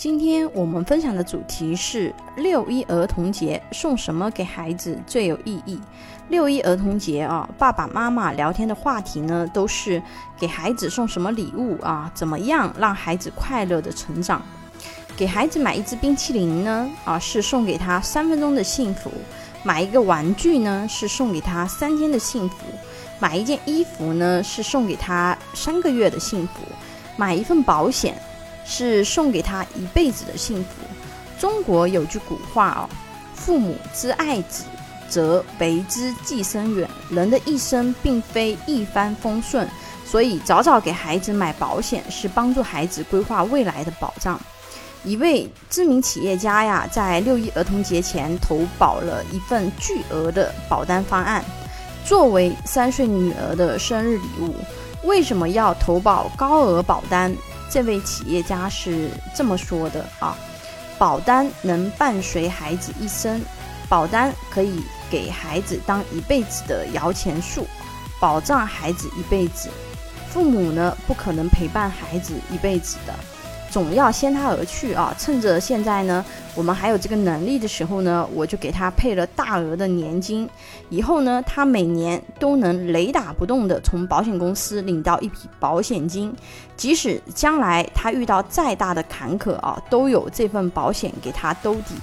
今天我们分享的主题是六一儿童节送什么给孩子最有意义？六一儿童节啊，爸爸妈妈聊天的话题呢，都是给孩子送什么礼物啊？怎么样让孩子快乐的成长？给孩子买一支冰淇淋呢，啊，是送给他三分钟的幸福；买一个玩具呢，是送给他三天的幸福；买一件衣服呢，是送给他三个月的幸福；买一份保险。是送给他一辈子的幸福。中国有句古话哦，父母之爱子，则为之计深远。人的一生并非一帆风顺，所以早早给孩子买保险是帮助孩子规划未来的保障。一位知名企业家呀，在六一儿童节前投保了一份巨额的保单方案，作为三岁女儿的生日礼物。为什么要投保高额保单？这位企业家是这么说的啊：保单能伴随孩子一生，保单可以给孩子当一辈子的摇钱树，保障孩子一辈子。父母呢，不可能陪伴孩子一辈子的。总要先他而去啊！趁着现在呢，我们还有这个能力的时候呢，我就给他配了大额的年金。以后呢，他每年都能雷打不动的从保险公司领到一笔保险金，即使将来他遇到再大的坎坷啊，都有这份保险给他兜底，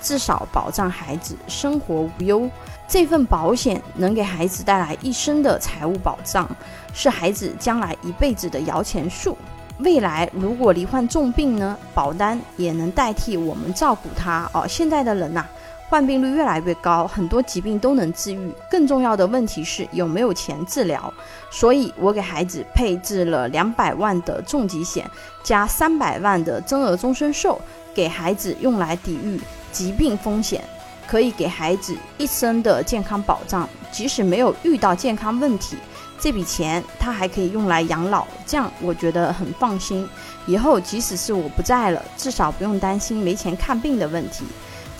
至少保障孩子生活无忧。这份保险能给孩子带来一生的财务保障，是孩子将来一辈子的摇钱树。未来如果罹患重病呢，保单也能代替我们照顾他哦。现在的人呐，患病率越来越高，很多疾病都能治愈。更重要的问题是有没有钱治疗。所以我给孩子配置了两百万的重疾险，加三百万的增额终身寿，给孩子用来抵御疾病风险，可以给孩子一生的健康保障，即使没有遇到健康问题。这笔钱他还可以用来养老，这样我觉得很放心。以后即使是我不在了，至少不用担心没钱看病的问题。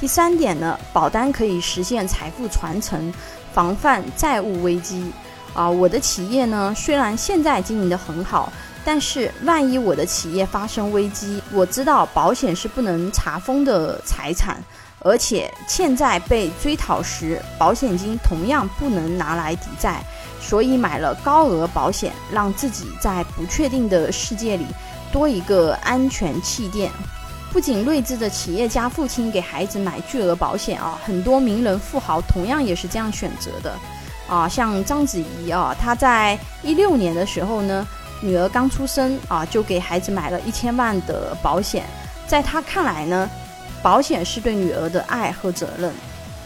第三点呢，保单可以实现财富传承，防范债务危机。啊，我的企业呢，虽然现在经营得很好，但是万一我的企业发生危机，我知道保险是不能查封的财产，而且欠债被追讨时，保险金同样不能拿来抵债。所以买了高额保险，让自己在不确定的世界里多一个安全气垫。不仅睿智的企业家父亲给孩子买巨额保险啊，很多名人富豪同样也是这样选择的啊。像章子怡啊，她在一六年的时候呢，女儿刚出生啊，就给孩子买了一千万的保险。在她看来呢，保险是对女儿的爱和责任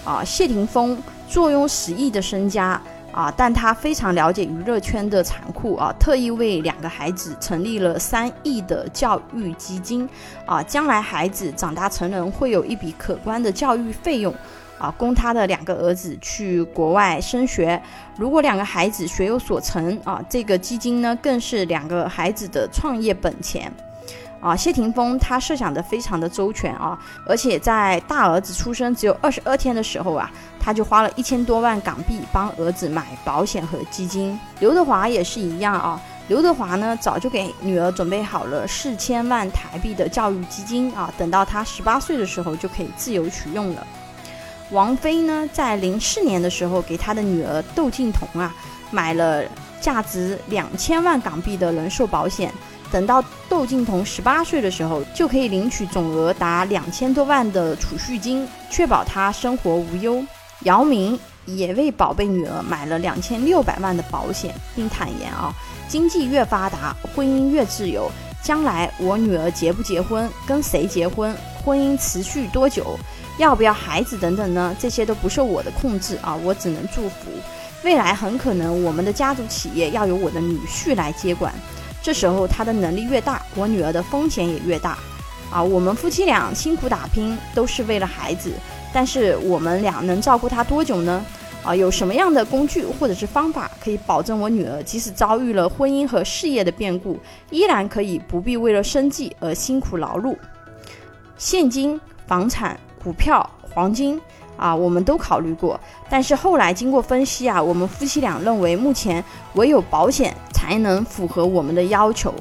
啊。谢霆锋坐拥十亿的身家。啊，但他非常了解娱乐圈的残酷啊，特意为两个孩子成立了三亿的教育基金啊，将来孩子长大成人会有一笔可观的教育费用啊，供他的两个儿子去国外升学。如果两个孩子学有所成啊，这个基金呢，更是两个孩子的创业本钱。啊，谢霆锋他设想的非常的周全啊，而且在大儿子出生只有二十二天的时候啊，他就花了一千多万港币帮儿子买保险和基金。刘德华也是一样啊，刘德华呢早就给女儿准备好了四千万台币的教育基金啊，等到他十八岁的时候就可以自由取用了。王菲呢，在零四年的时候给她的女儿窦靖童啊买了价值两千万港币的人寿保险。等到窦靖童十八岁的时候，就可以领取总额达两千多万的储蓄金，确保他生活无忧。姚明也为宝贝女儿买了两千六百万的保险，并坦言啊，经济越发达，婚姻越自由。将来我女儿结不结婚，跟谁结婚，婚姻持续多久，要不要孩子等等呢？这些都不受我的控制啊，我只能祝福。未来很可能我们的家族企业要由我的女婿来接管。这时候他的能力越大，我女儿的风险也越大，啊，我们夫妻俩辛苦打拼都是为了孩子，但是我们俩能照顾她多久呢？啊，有什么样的工具或者是方法可以保证我女儿即使遭遇了婚姻和事业的变故，依然可以不必为了生计而辛苦劳碌？现金、房产、股票、黄金。啊，我们都考虑过，但是后来经过分析啊，我们夫妻俩认为目前唯有保险才能符合我们的要求。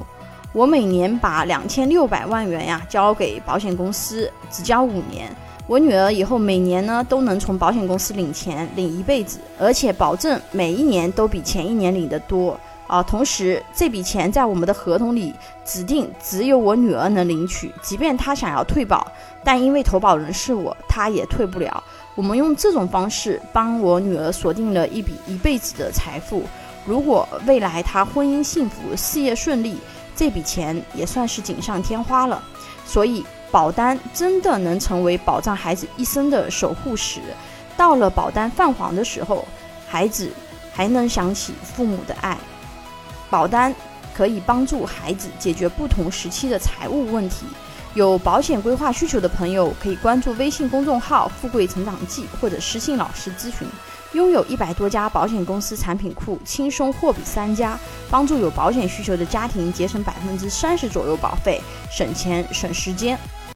我每年把两千六百万元呀交给保险公司，只交五年。我女儿以后每年呢都能从保险公司领钱，领一辈子，而且保证每一年都比前一年领得多啊。同时，这笔钱在我们的合同里指定只有我女儿能领取，即便她想要退保，但因为投保人是我，她也退不了。我们用这种方式帮我女儿锁定了一笔一辈子的财富。如果未来他婚姻幸福、事业顺利，这笔钱也算是锦上添花了，所以保单真的能成为保障孩子一生的守护石。到了保单泛黄的时候，孩子还能想起父母的爱。保单可以帮助孩子解决不同时期的财务问题。有保险规划需求的朋友，可以关注微信公众号“富贵成长记”或者私信老师咨询。拥有一百多家保险公司产品库，轻松货比三家，帮助有保险需求的家庭节省百分之三十左右保费，省钱省时间。